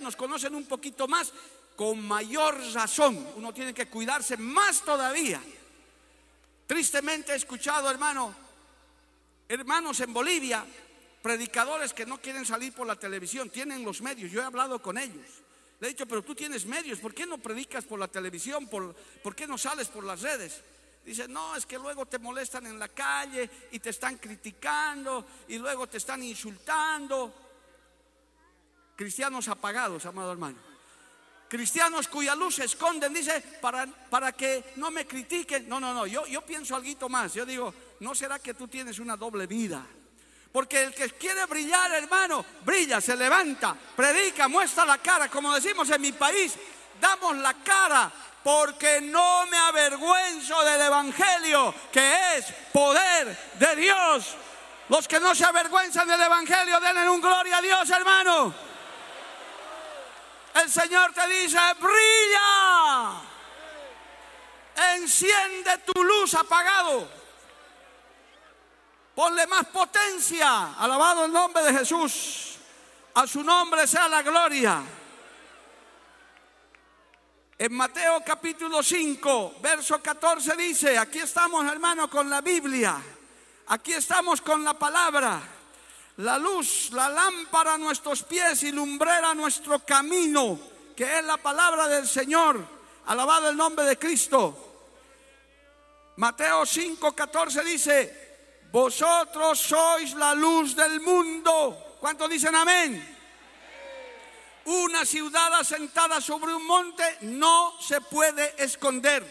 nos conocen un poquito más, con mayor razón. Uno tiene que cuidarse más todavía. Tristemente he escuchado, hermano, hermanos en Bolivia, predicadores que no quieren salir por la televisión, tienen los medios. Yo he hablado con ellos. Le he dicho, pero tú tienes medios, ¿por qué no predicas por la televisión? ¿Por, ¿por qué no sales por las redes? Dice, no, es que luego te molestan en la calle y te están criticando y luego te están insultando. Cristianos apagados, amado hermano. Cristianos cuya luz se esconden, dice, para, para que no me critiquen. No, no, no, yo, yo pienso algo más. Yo digo, ¿no será que tú tienes una doble vida? Porque el que quiere brillar, hermano, brilla, se levanta, predica, muestra la cara. Como decimos en mi país, damos la cara porque no me avergüenzo del Evangelio, que es poder de Dios. Los que no se avergüenzan del Evangelio, denle un gloria a Dios, hermano. El Señor te dice, brilla, enciende tu luz apagado, ponle más potencia, alabado el nombre de Jesús, a su nombre sea la gloria. En Mateo capítulo 5, verso 14 dice, aquí estamos hermano con la Biblia, aquí estamos con la palabra, la luz, la lámpara a nuestros pies y lumbrera nuestro camino, que es la palabra del Señor, alabado el nombre de Cristo. Mateo 5, 14 dice, vosotros sois la luz del mundo. ¿Cuántos dicen amén? Una ciudad asentada sobre un monte no se puede esconder,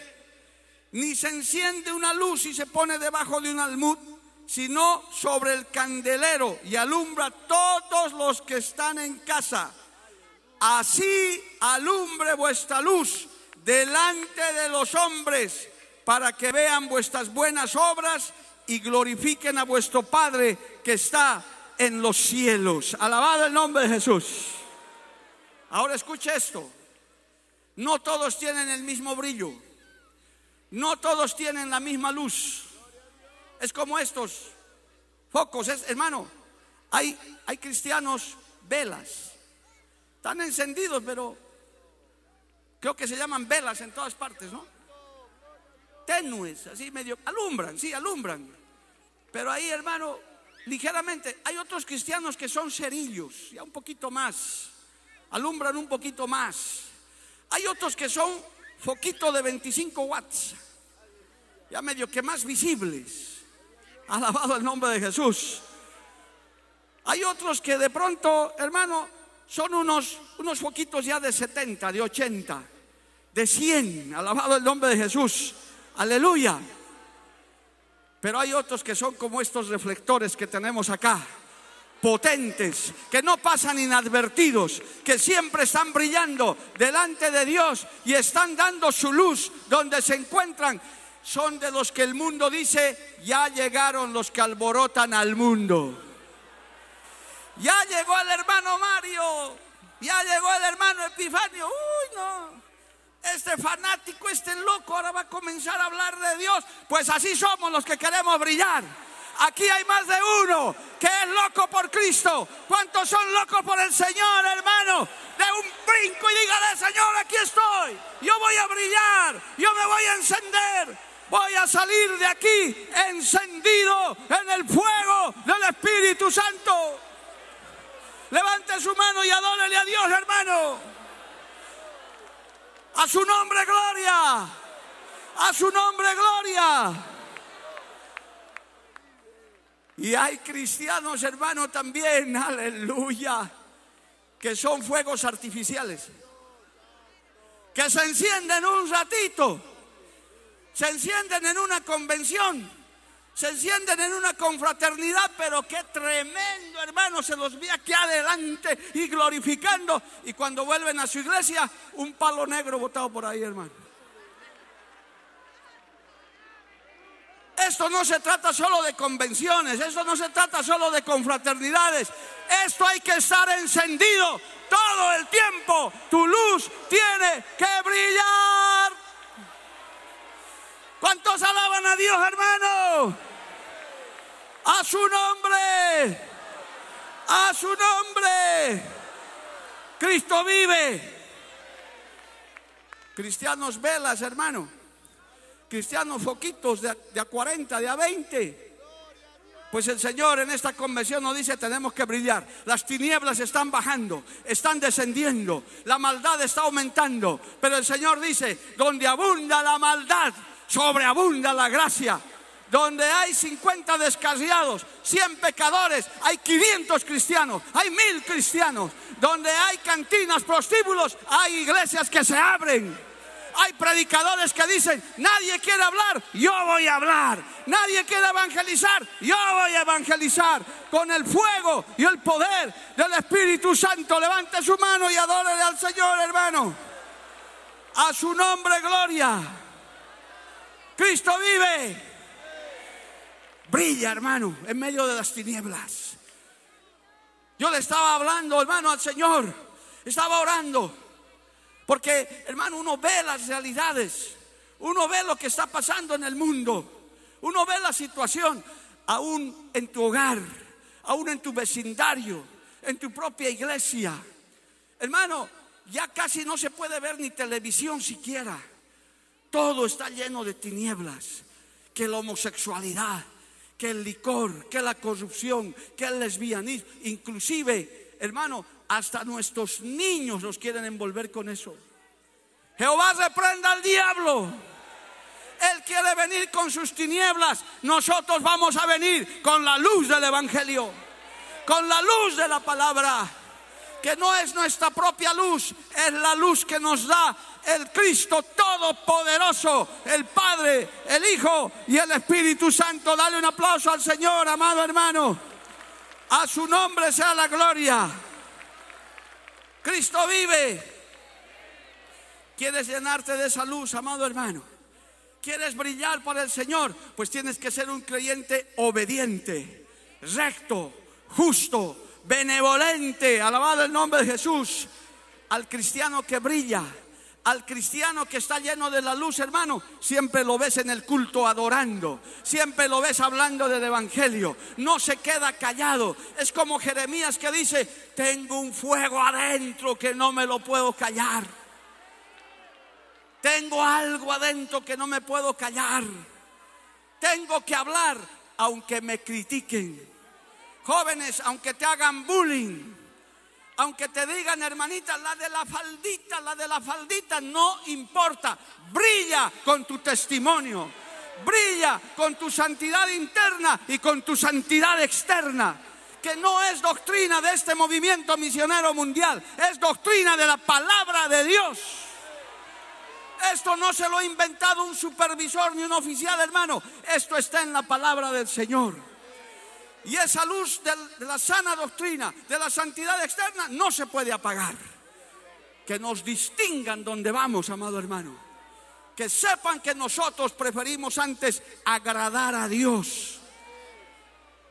ni se enciende una luz y se pone debajo de un almud, sino sobre el candelero y alumbra todos los que están en casa. Así alumbre vuestra luz delante de los hombres, para que vean vuestras buenas obras y glorifiquen a vuestro Padre que está en los cielos. Alabado el nombre de Jesús. Ahora escuche esto. No todos tienen el mismo brillo. No todos tienen la misma luz. Es como estos focos, hermano. Hay, hay cristianos velas. Están encendidos, pero creo que se llaman velas en todas partes, ¿no? Tenues, así medio, alumbran, sí, alumbran. Pero ahí, hermano, ligeramente, hay otros cristianos que son cerillos, ya un poquito más alumbran un poquito más. Hay otros que son foquitos de 25 watts, ya medio que más visibles. Alabado el nombre de Jesús. Hay otros que de pronto, hermano, son unos, unos foquitos ya de 70, de 80, de 100. Alabado el nombre de Jesús. Aleluya. Pero hay otros que son como estos reflectores que tenemos acá potentes, que no pasan inadvertidos, que siempre están brillando delante de Dios y están dando su luz donde se encuentran. Son de los que el mundo dice, ya llegaron los que alborotan al mundo. Ya llegó el hermano Mario, ya llegó el hermano Epifanio. Uy, no. Este fanático, este loco, ahora va a comenzar a hablar de Dios. Pues así somos los que queremos brillar. Aquí hay más de uno que es loco por Cristo. ¿Cuántos son locos por el Señor, hermano? De un brinco y dígale, Señor, aquí estoy. Yo voy a brillar, yo me voy a encender. Voy a salir de aquí encendido en el fuego del Espíritu Santo. Levante su mano y adórele a Dios, hermano. A su nombre, gloria. A su nombre, gloria. Y hay cristianos, hermanos, también, aleluya, que son fuegos artificiales, que se encienden un ratito, se encienden en una convención, se encienden en una confraternidad, pero qué tremendo, hermano, se los ve aquí adelante y glorificando. Y cuando vuelven a su iglesia, un palo negro botado por ahí, hermano. Esto no se trata solo de convenciones, esto no se trata solo de confraternidades. Esto hay que estar encendido todo el tiempo. Tu luz tiene que brillar. ¿Cuántos alaban a Dios, hermano? A su nombre. A su nombre. Cristo vive. Cristianos velas, hermano. Cristianos foquitos de, de a 40, de a 20. Pues el Señor en esta convención nos dice tenemos que brillar. Las tinieblas están bajando, están descendiendo, la maldad está aumentando. Pero el Señor dice, donde abunda la maldad, sobreabunda la gracia. Donde hay 50 descarriados, 100 pecadores, hay 500 cristianos, hay mil cristianos. Donde hay cantinas, prostíbulos, hay iglesias que se abren. Hay predicadores que dicen, nadie quiere hablar, yo voy a hablar. Nadie quiere evangelizar, yo voy a evangelizar. Con el fuego y el poder del Espíritu Santo, levante su mano y adórele al Señor, hermano. A su nombre, gloria. Cristo vive. Brilla, hermano, en medio de las tinieblas. Yo le estaba hablando, hermano, al Señor. Estaba orando. Porque, hermano, uno ve las realidades, uno ve lo que está pasando en el mundo, uno ve la situación aún en tu hogar, aún en tu vecindario, en tu propia iglesia. Hermano, ya casi no se puede ver ni televisión siquiera. Todo está lleno de tinieblas, que la homosexualidad, que el licor, que la corrupción, que el lesbianismo, inclusive, hermano, hasta nuestros niños los quieren envolver con eso. Jehová reprenda al diablo. Él quiere venir con sus tinieblas. Nosotros vamos a venir con la luz del Evangelio. Con la luz de la palabra. Que no es nuestra propia luz. Es la luz que nos da el Cristo Todopoderoso. El Padre, el Hijo y el Espíritu Santo. Dale un aplauso al Señor, amado hermano. A su nombre sea la gloria. Cristo vive. ¿Quieres llenarte de esa luz, amado hermano? ¿Quieres brillar para el Señor? Pues tienes que ser un creyente obediente, recto, justo, benevolente. Alabado el nombre de Jesús. Al cristiano que brilla, al cristiano que está lleno de la luz, hermano, siempre lo ves en el culto adorando, siempre lo ves hablando del Evangelio, no se queda callado. Es como Jeremías que dice, tengo un fuego adentro que no me lo puedo callar. Tengo algo adentro que no me puedo callar. Tengo que hablar aunque me critiquen. Jóvenes, aunque te hagan bullying aunque te digan, hermanita, la de la faldita, la de la faldita, no importa. Brilla con tu testimonio. Brilla con tu santidad interna y con tu santidad externa. Que no es doctrina de este movimiento misionero mundial, es doctrina de la palabra de Dios. Esto no se lo ha inventado un supervisor ni un oficial, hermano. Esto está en la palabra del Señor. Y esa luz de la sana doctrina, de la santidad externa, no se puede apagar. Que nos distingan donde vamos, amado hermano. Que sepan que nosotros preferimos antes agradar a Dios.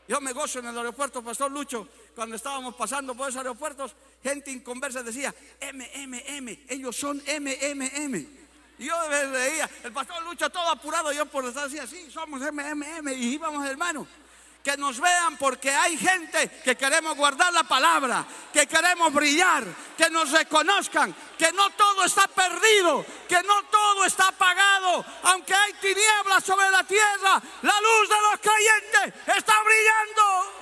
Yo me gozo en el aeropuerto, Pastor Lucho, cuando estábamos pasando por esos aeropuertos, gente inconversa decía, MMM, ellos son MMM. Y yo veía, el Pastor Lucho todo apurado, yo por estar así, así, somos MMM, y íbamos hermano que nos vean porque hay gente que queremos guardar la palabra, que queremos brillar, que nos reconozcan, que no todo está perdido, que no todo está apagado, aunque hay tinieblas sobre la tierra, la luz de los creyentes está brillando.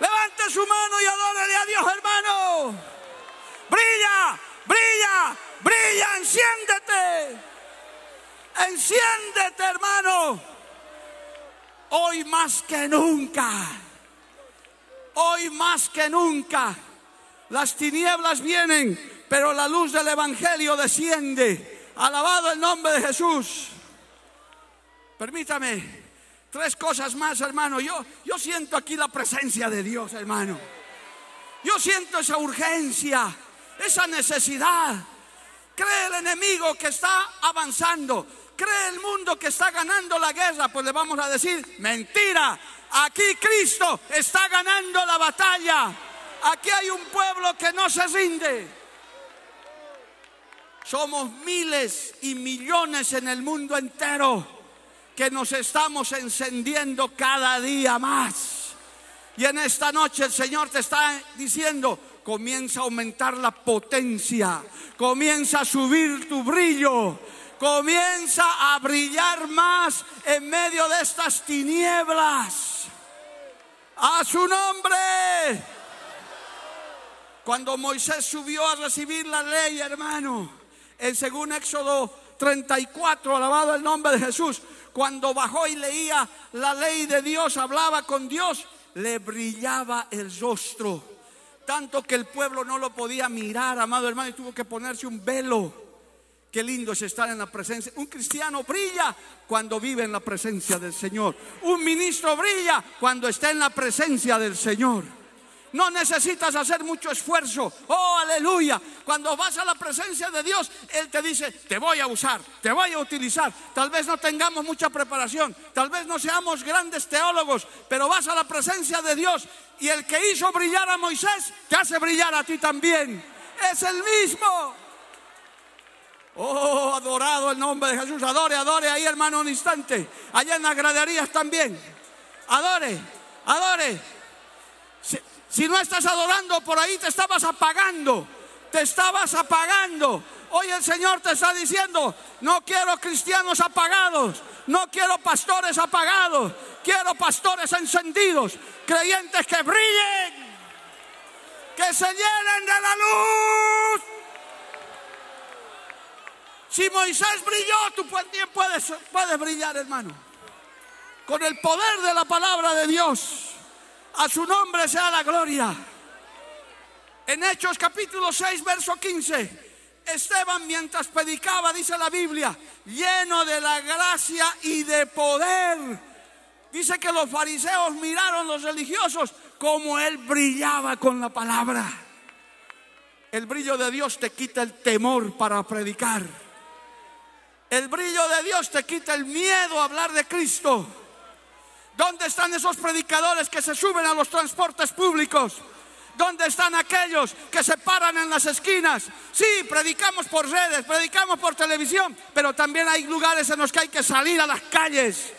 Levante su mano y adórele a Dios, hermano. Brilla, brilla, brilla, enciéndete. Enciéndete, hermano. Hoy más que nunca, hoy más que nunca, las tinieblas vienen, pero la luz del Evangelio desciende. Alabado el nombre de Jesús. Permítame tres cosas más, hermano. Yo, yo siento aquí la presencia de Dios, hermano. Yo siento esa urgencia, esa necesidad. Cree el enemigo que está avanzando cree el mundo que está ganando la guerra, pues le vamos a decir, mentira, aquí Cristo está ganando la batalla. Aquí hay un pueblo que no se rinde. Somos miles y millones en el mundo entero que nos estamos encendiendo cada día más. Y en esta noche el Señor te está diciendo, comienza a aumentar la potencia, comienza a subir tu brillo, comienza a brillar más en medio de estas tinieblas. A su nombre. Cuando Moisés subió a recibir la ley, hermano, en según Éxodo 34, alabado el nombre de Jesús, cuando bajó y leía la ley de Dios, hablaba con Dios, le brillaba el rostro. Tanto que el pueblo no lo podía mirar, amado hermano, y tuvo que ponerse un velo. Qué lindo es estar en la presencia. Un cristiano brilla cuando vive en la presencia del Señor. Un ministro brilla cuando está en la presencia del Señor. No necesitas hacer mucho esfuerzo. Oh, aleluya. Cuando vas a la presencia de Dios, Él te dice, te voy a usar, te voy a utilizar. Tal vez no tengamos mucha preparación, tal vez no seamos grandes teólogos, pero vas a la presencia de Dios y el que hizo brillar a Moisés, te hace brillar a ti también. Es el mismo. Oh, adorado el nombre de Jesús. Adore, adore ahí, hermano, un instante. Allá en las graderías también. Adore, adore. Si, si no estás adorando por ahí, te estabas apagando. Te estabas apagando. Hoy el Señor te está diciendo, no quiero cristianos apagados, no quiero pastores apagados, quiero pastores encendidos, creyentes que brillen, que se llenen de la luz. Si Moisés brilló, tú también puedes, puedes brillar, hermano. Con el poder de la palabra de Dios. A su nombre sea la gloria. En Hechos capítulo 6, verso 15. Esteban mientras predicaba, dice la Biblia, lleno de la gracia y de poder. Dice que los fariseos miraron los religiosos como él brillaba con la palabra. El brillo de Dios te quita el temor para predicar. El brillo de Dios te quita el miedo a hablar de Cristo. ¿Dónde están esos predicadores que se suben a los transportes públicos? ¿Dónde están aquellos que se paran en las esquinas? Sí, predicamos por redes, predicamos por televisión, pero también hay lugares en los que hay que salir a las calles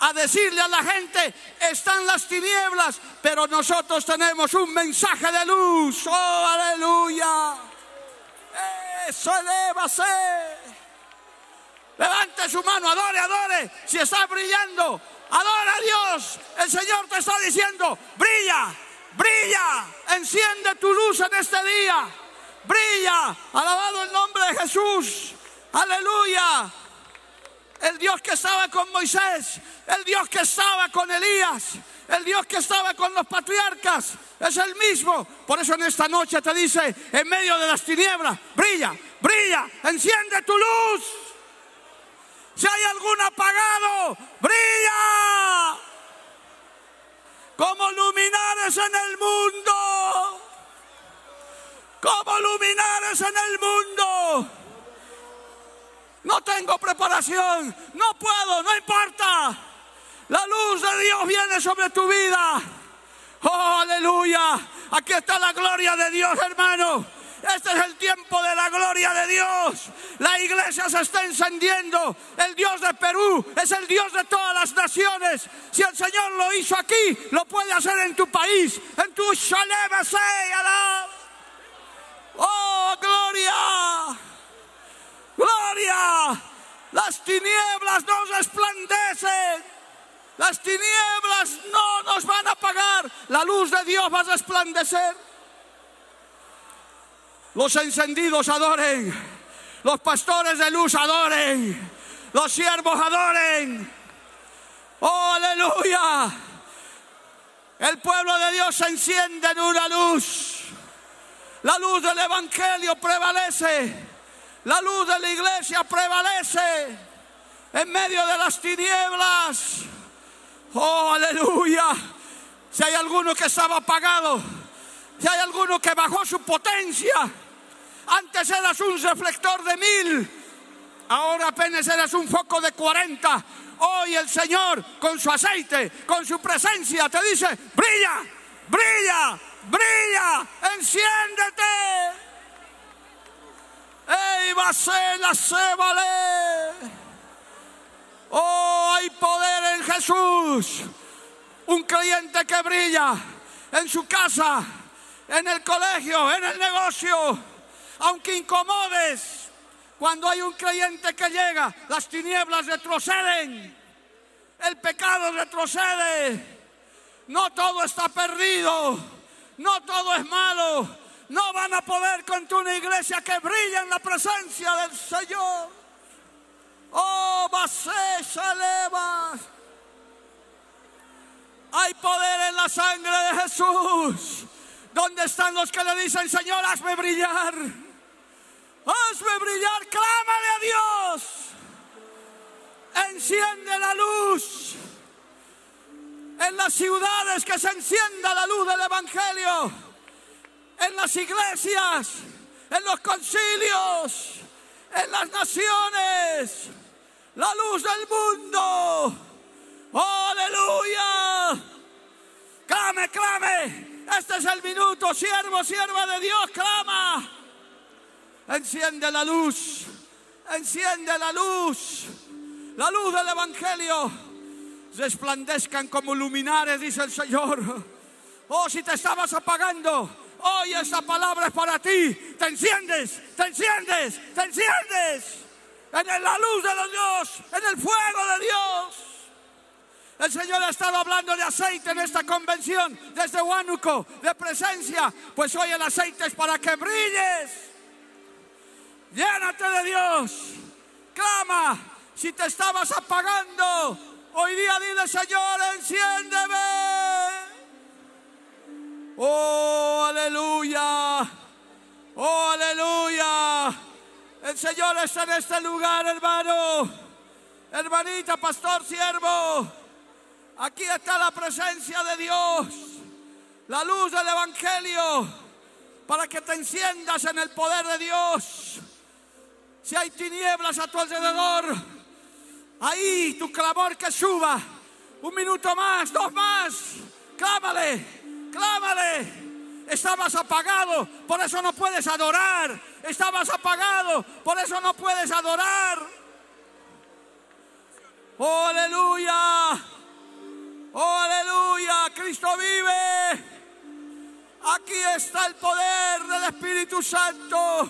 a decirle a la gente, están las tinieblas, pero nosotros tenemos un mensaje de luz. Oh, aleluya. Eso elévase. Levante su mano, adore, adore. Si está brillando, adora a Dios. El Señor te está diciendo, brilla, brilla, enciende tu luz en este día. Brilla, alabado el nombre de Jesús. Aleluya. El Dios que estaba con Moisés, el Dios que estaba con Elías, el Dios que estaba con los patriarcas, es el mismo. Por eso en esta noche te dice, en medio de las tinieblas, brilla, brilla, enciende tu luz. Si hay algún apagado, brilla. Como luminares en el mundo. Como luminares en el mundo. No tengo preparación. No puedo, no importa. La luz de Dios viene sobre tu vida. Oh, aleluya. Aquí está la gloria de Dios, hermano. Este es el tiempo de la gloria de Dios. La iglesia se está encendiendo. El Dios de Perú es el Dios de todas las naciones. Si el Señor lo hizo aquí, lo puede hacer en tu país, en tu Shalem Oh, gloria. Gloria. Las tinieblas nos resplandecen. Las tinieblas no nos van a apagar. La luz de Dios va a resplandecer. Los encendidos adoren. Los pastores de luz adoren. Los siervos adoren. Oh, aleluya. El pueblo de Dios se enciende en una luz. La luz del Evangelio prevalece. La luz de la iglesia prevalece en medio de las tinieblas. Oh, aleluya. Si hay alguno que estaba apagado, si hay alguno que bajó su potencia, antes eras un reflector de mil, ahora apenas eres un foco de cuarenta. Hoy el Señor con su aceite, con su presencia, te dice, brilla, brilla, brilla, enciéndete. ¡Ey, la se vale! ¡Oh, hay poder en Jesús! Un creyente que brilla en su casa, en el colegio, en el negocio, aunque incomodes, cuando hay un creyente que llega, las tinieblas retroceden, el pecado retrocede, no todo está perdido, no todo es malo, no van a poder contra una iglesia que brilla en la presencia del Señor. Oh, Basé, Saleva. Hay poder en la sangre de Jesús. ¿Dónde están los que le dicen, Señor, hazme brillar? Hazme brillar, clámale a Dios. Enciende la luz. En las ciudades que se encienda la luz del Evangelio. En las iglesias, en los concilios, en las naciones. La luz del mundo. ¡Oh, aleluya. Clame, clame. Este es el minuto, siervo, sierva de Dios, clama. Enciende la luz, enciende la luz, la luz del Evangelio. Resplandezcan como luminares, dice el Señor. Oh, si te estabas apagando, hoy esa palabra es para ti. Te enciendes, te enciendes, te enciendes. En la luz de los Dios, en el fuego de Dios. El Señor ha estado hablando de aceite en esta convención desde Huánuco, de presencia. Pues hoy el aceite es para que brilles. Llénate de Dios. Clama. Si te estabas apagando, hoy día dile, Señor, enciéndeme. Oh, aleluya. Oh, aleluya. El Señor está en este lugar, hermano. Hermanita, pastor, siervo. Aquí está la presencia de Dios, la luz del Evangelio, para que te enciendas en el poder de Dios. Si hay tinieblas a tu alrededor, ahí tu clamor que suba. Un minuto más, dos más. Clámale, clámale. Estabas apagado, por eso no puedes adorar. Estabas apagado, por eso no puedes adorar. Oh, aleluya. Oh, aleluya, Cristo vive. Aquí está el poder del Espíritu Santo.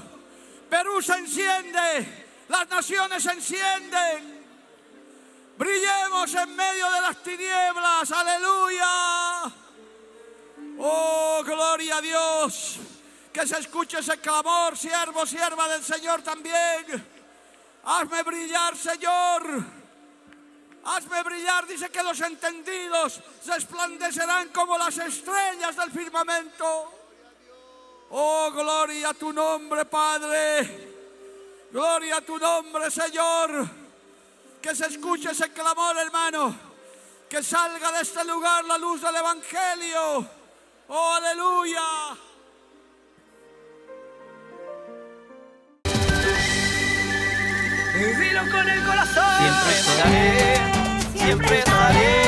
Perú se enciende, las naciones se encienden. Brillemos en medio de las tinieblas, aleluya. Oh, gloria a Dios. Que se escuche ese clamor, siervo, sierva del Señor también. Hazme brillar, Señor. Hazme brillar, dice que los entendidos resplandecerán como las estrellas del firmamento. Oh, gloria a tu nombre, Padre. Gloria a tu nombre, Señor. Que se escuche ese clamor, hermano. Que salga de este lugar la luz del Evangelio. Oh, aleluya. con el corazón. Siempre estaré siempre estaré